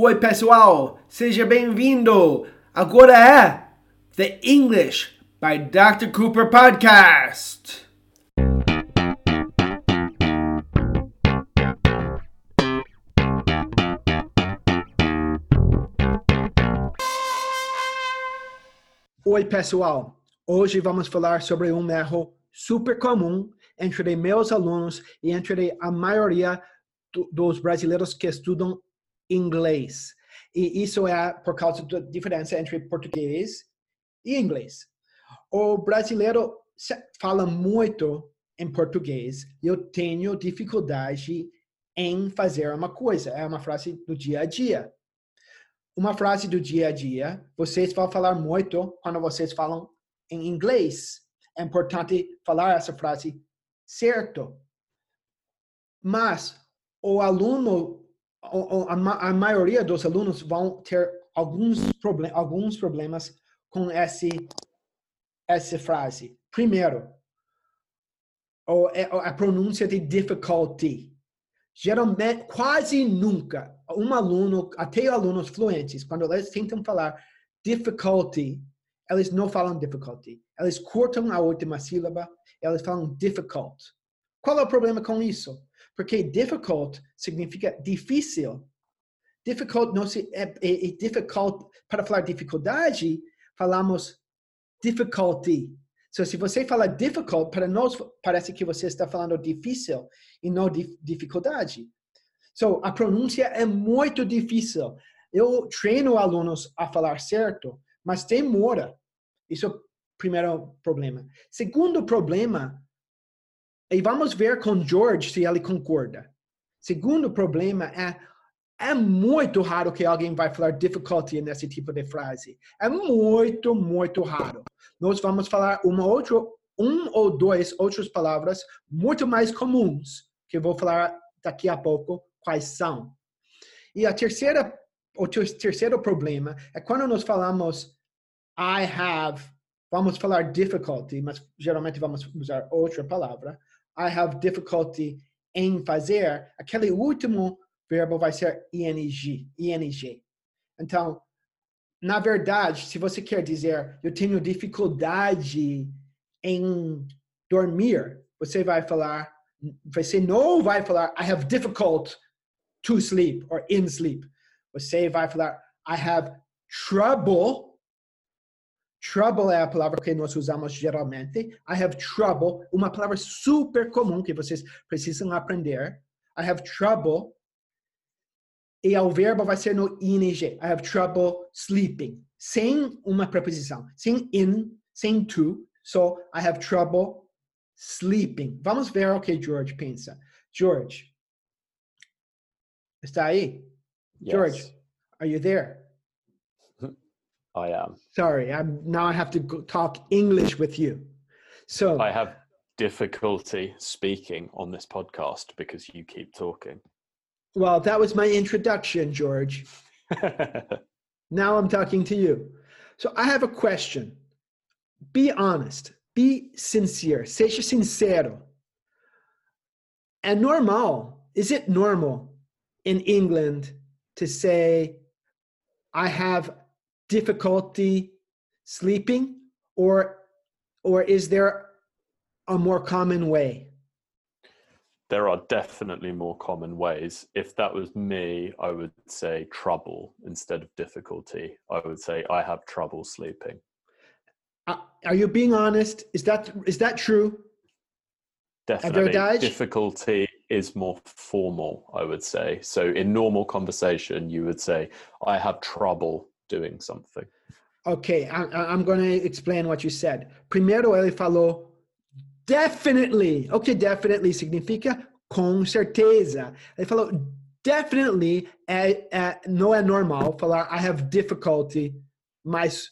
Oi, pessoal, seja bem-vindo. Agora é The English by Dr. Cooper Podcast. Oi, pessoal. Hoje vamos falar sobre um erro super comum entre meus alunos e entre a maioria do, dos brasileiros que estudam inglês. E isso é por causa da diferença entre português e inglês. O brasileiro fala muito em português. Eu tenho dificuldade em fazer uma coisa. É uma frase do dia a dia. Uma frase do dia a dia, vocês vão falar muito quando vocês falam em inglês. É importante falar essa frase certo. Mas o aluno, a maioria dos alunos vão ter alguns, problem, alguns problemas com esse, essa frase. Primeiro, é, a pronúncia de difficulty. Geralmente, quase nunca, um aluno, até alunos fluentes, quando eles tentam falar difficulty, eles não falam difficulty. Eles cortam a última sílaba, eles falam difficult. Qual é o problema com isso? Porque difficult significa difícil. Difficult não se, é, é, é difficult, para falar dificuldade, falamos difficulty. So, se você fala difficult, para nós parece que você está falando difícil e não dificuldade. So, a pronúncia é muito difícil. Eu treino alunos a falar certo, mas demora. Isso é o primeiro problema. Segundo problema, e vamos ver com George se ele concorda. Segundo problema é é muito raro que alguém vai falar difficulty nesse tipo de frase. É muito, muito raro. Nós vamos falar uma outra, um ou dois outras palavras muito mais comuns que eu vou falar daqui a pouco quais são. E a terceira, o terceiro problema é quando nós falamos I have, vamos falar difficulty, mas geralmente vamos usar outra palavra. I have difficulty em fazer, aquele último verbo vai ser ing, ing. Então, na verdade, se você quer dizer eu tenho dificuldade em dormir, você vai falar, você não vai falar I have difficult to sleep or in sleep. Você vai falar I have trouble Trouble é a palavra que nós usamos geralmente. I have trouble, uma palavra super comum que vocês precisam aprender. I have trouble. E o verbo vai ser no ing. I have trouble sleeping. Sem uma preposição. Sem in, sem to. So, I have trouble sleeping. Vamos ver o que George pensa. George. Está aí? Yes. George, are you there? I am. Sorry, I'm now I have to go talk English with you. So I have difficulty speaking on this podcast because you keep talking. Well, that was my introduction, George. now I'm talking to you. So I have a question. Be honest. Be sincere. Seja sincero. And normal, is it normal in England to say, I have difficulty sleeping or or is there a more common way? There are definitely more common ways. If that was me i would say trouble instead of difficulty. I would say i have trouble sleeping. Uh, are you being honest? Is that is that true? Definitely. difficulty is more formal i would say. So in normal conversation you would say i have trouble doing something. Okay, I, I'm going to explain what you said. Primeiro ele falou definitely. O que definitely significa? Com certeza. Ele falou definitely é, é, não é normal falar I have difficulty, mas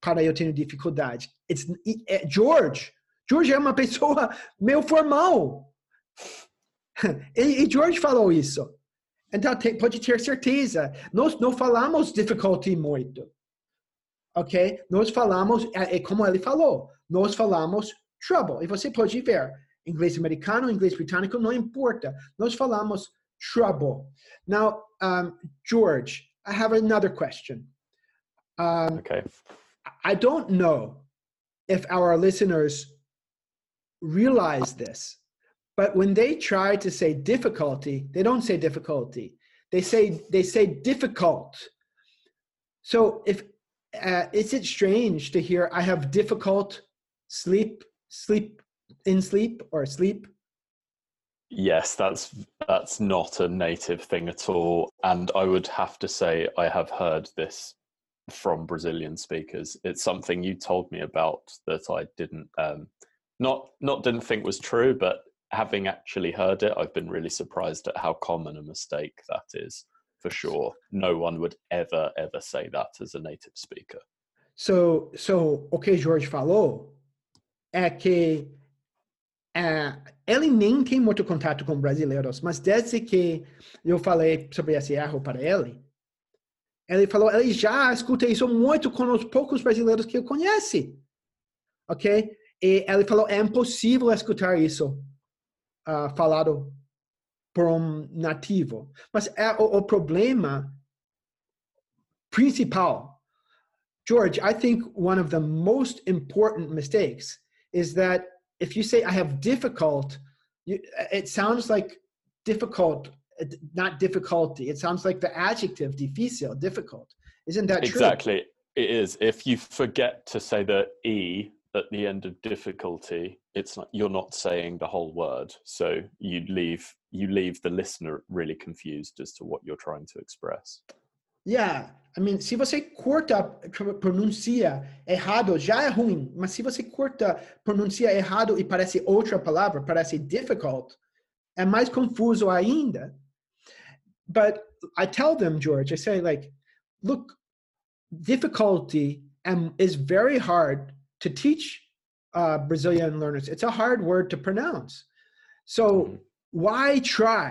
para eu tenho dificuldade. It's, é, George. George é uma pessoa meio formal. E, e George falou isso. Então, pode ter certeza. Nós não falamos difficulty muito. Ok? Nós falamos, é, é como ele falou, nós falamos trouble. E você pode ver, inglês americano, inglês britânico, não importa. Nós falamos trouble. Now, um, George, I have another question. Um, okay. I don't know if our listeners realize this, but when they try to say difficulty, they don't say difficulty. They say they say difficult. So if uh, is it strange to hear I have difficult sleep sleep in sleep or sleep Yes, that's that's not a native thing at all, and I would have to say I have heard this from Brazilian speakers. It's something you told me about that I didn't um, not not didn't think was true, but having actually heard it, I've been really surprised at how common a mistake that is. For sure, no one would ever ever say that as a native speaker. So, so o que George falou é que ele nem tem muito contato com brasileiros, mas desde que eu falei sobre esse erro para ele, ele falou, ele já escuta isso muito com os poucos brasileiros que ele conhece, ok? E ele falou, é impossível escutar isso uh, falado por um nativo. Mas é o, o problema principal. George, I think one of the most important mistakes is that if you say I have difficult, you, it sounds like difficult, not difficulty. It sounds like the adjective difícil, difficult. Isn't that true? Exactly. It is. If you forget to say the e at the end of difficulty, it's not, you're not saying the whole word. So you leave you leave the listener really confused as to what you're trying to express. Yeah, I mean, se você corta, pronuncia errado, já é ruim. Mas se você corta, pronuncia errado e parece outra palavra, parece difficult, é mais confuso ainda. But I tell them, George, I say like, look, difficulty um, is very hard to teach uh, Brazilian learners. It's a hard word to pronounce. So mm-hmm. why try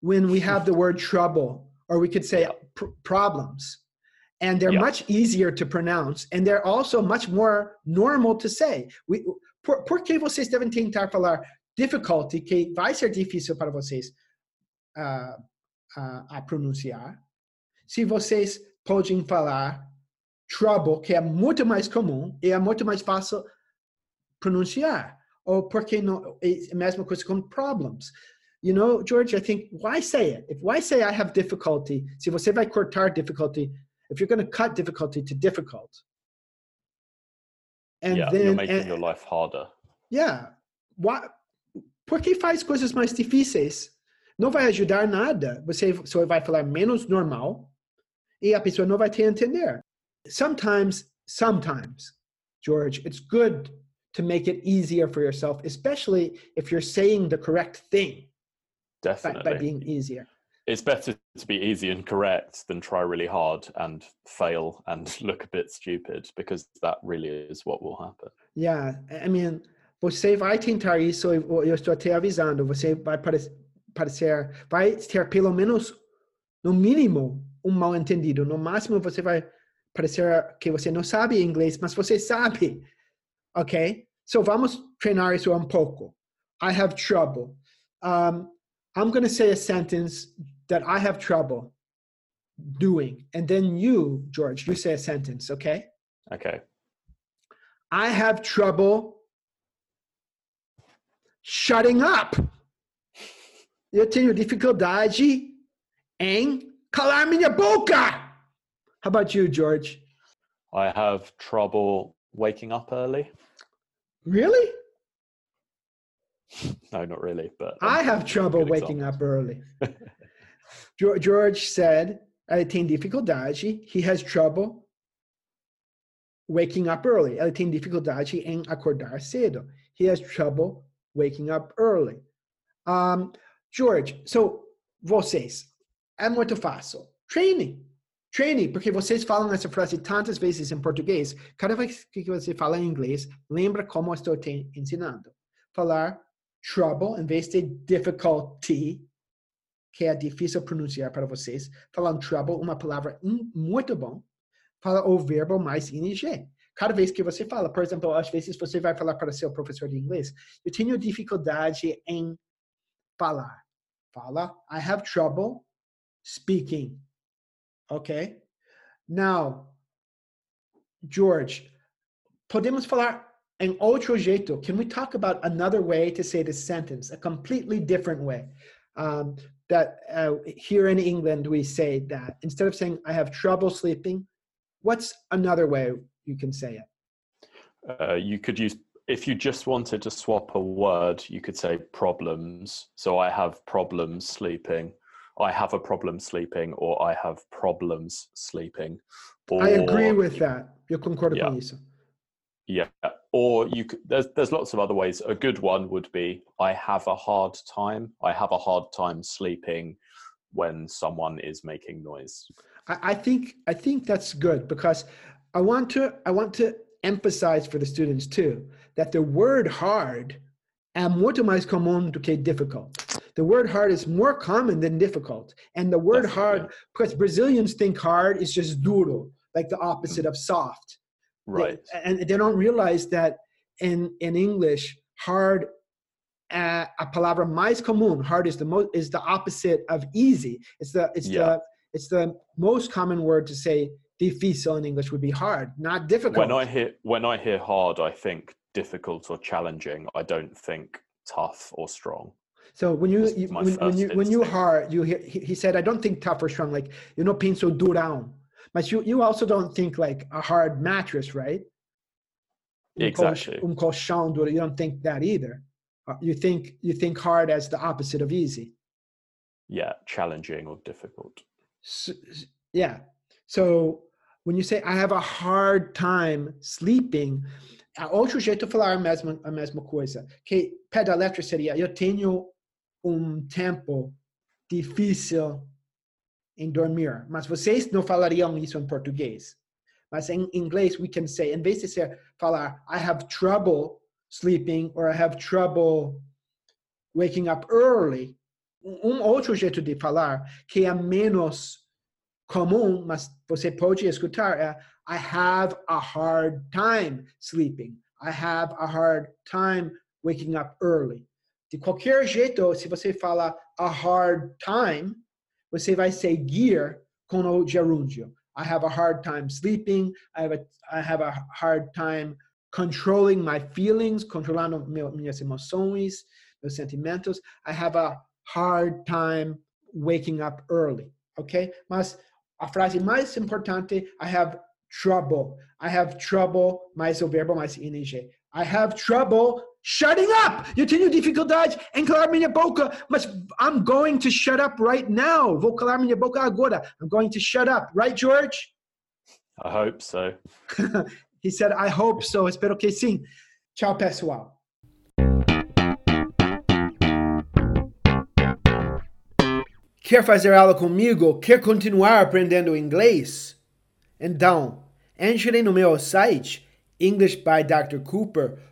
when we have the word trouble, or we could say pr- problems? and they're much easier to pronounce and they're also much more normal to say. We, por, por que vocês devem tentar falar difficulty, que vai ser difícil para vocês uh, uh, a pronunciar, se vocês podem falar trouble, que é muito mais comum e é muito mais fácil pronunciar? Ou porque não, é a mesma coisa com problems. You know, George, I think, why say it? If why say I have difficulty, se você vai cortar difficulty, if you're going to cut difficulty to difficult and yeah, then you're making and, your life harder yeah why porque faz coisas mais difíceis não vai ajudar nada você só vai falar menos normal e a pessoa não vai te entender sometimes sometimes george it's good to make it easier for yourself especially if you're saying the correct thing definitely by, by being easier it's better to be easy and correct than try really hard and fail and look a bit stupid because that really is what will happen. Yeah, I mean, você vai tentar isso, eu estou te avisando, você vai parecer, vai ter pelo menos, no mínimo, um mal entendido. No máximo, você vai parecer que você não sabe inglês, mas você sabe, ok? So vamos treinar isso um pouco. I have trouble. Um, I'm going to say a sentence that I have trouble doing. And then you, George, you say a sentence, okay? Okay. I have trouble shutting up. Eu tenho dificuldade em calar minha boca. How about you, George? I have trouble waking up early. Really? no, not really. But I have trouble waking up early. George said, ele tem dificuldade. He has trouble waking up early. Ele tem dificuldade em acordar cedo. He has trouble waking up early. Um, George, so vocês, é muito fácil. Treine. Treine, porque vocês falam essa frase tantas vezes em português. Cada vez que você fala em inglês, lembra como estou te ensinando. Falar trouble em vez de difficulty, que é difícil pronunciar para vocês. Falando trouble, uma palavra muito bom. Fala o verbo mais ing. Cada vez que você fala, por exemplo, às vezes você vai falar para seu professor de inglês, eu tenho dificuldade em falar. Fala, I have trouble speaking. Ok? Now, George, podemos falar em outro jeito. Can we talk about another way to say this sentence, a completely different way? Um, that uh, here in England we say that instead of saying I have trouble sleeping, what's another way you can say it? Uh, you could use if you just wanted to swap a word, you could say problems. So I have problems sleeping. I have a problem sleeping, or I have problems sleeping. Or, I agree with that. Eu concordo yeah. com isso. Yeah. Or you could, there's there's lots of other ways. A good one would be I have a hard time. I have a hard time sleeping when someone is making noise. I, I think I think that's good because I want to I want to emphasize for the students too that the word hard é muito mais comum do que difficult. The word hard is more common than difficult. And the word Definitely. hard, because Brazilians think hard is just duro, like the opposite of soft. Right. They, and they don't realize that in, in English, hard uh, a palavra mais comum, hard is the most is the opposite of easy. It's the it's yeah. the it's the most common word to say difícil in English would be hard, not difficult. When I hear when I hear hard, I think difficult or challenging. I don't think tough or strong. So when you, you when, when, you when you hard, you hear he, he said, I don't think tough or strong, like you know, pinso durão. But you you also don't think like a hard mattress, right? Exactly. Um colchão duro. You don't think that either. Uh, you think you think hard as the opposite of easy. Yeah, challenging or difficult. So, yeah. So when you say I have a hard time sleeping, outro jeito de falar a mesma, a mesma coisa. Que pé da letra seria eu tenho um tempo difícil em dormir. Mas vocês não falariam isso em português. Mas em inglês, we can say, em vez de ser, falar I have trouble sleeping or I have trouble waking up early, um outro jeito de falar que é menos comum, mas você pode escutar é I have a hard time sleeping. I have a hard time waking up early. De qualquer jeito, se você fala a hard time, você vai seguir com o gerúndio. I have a hard time sleeping. I have a, I have a hard time controlling my feelings, controlando meu, minhas emoções, meus sentimentos. I have a hard time waking up early. Ok? Mas a frase mais importante, I have trouble. I have trouble, mais o verbo mais ing. I have trouble shutting up. Eu tenho dificuldade em calar minha boca, mas I'm going to shut up right now. Vou calar minha boca agora. I'm going to shut up. Right, George? I hope so. he said, I hope so. Espero que sim. Tchau, pessoal. Quer fazer aula comigo? Quer continuar aprendendo inglês? Então, entre no meu site englishbydrcooper.com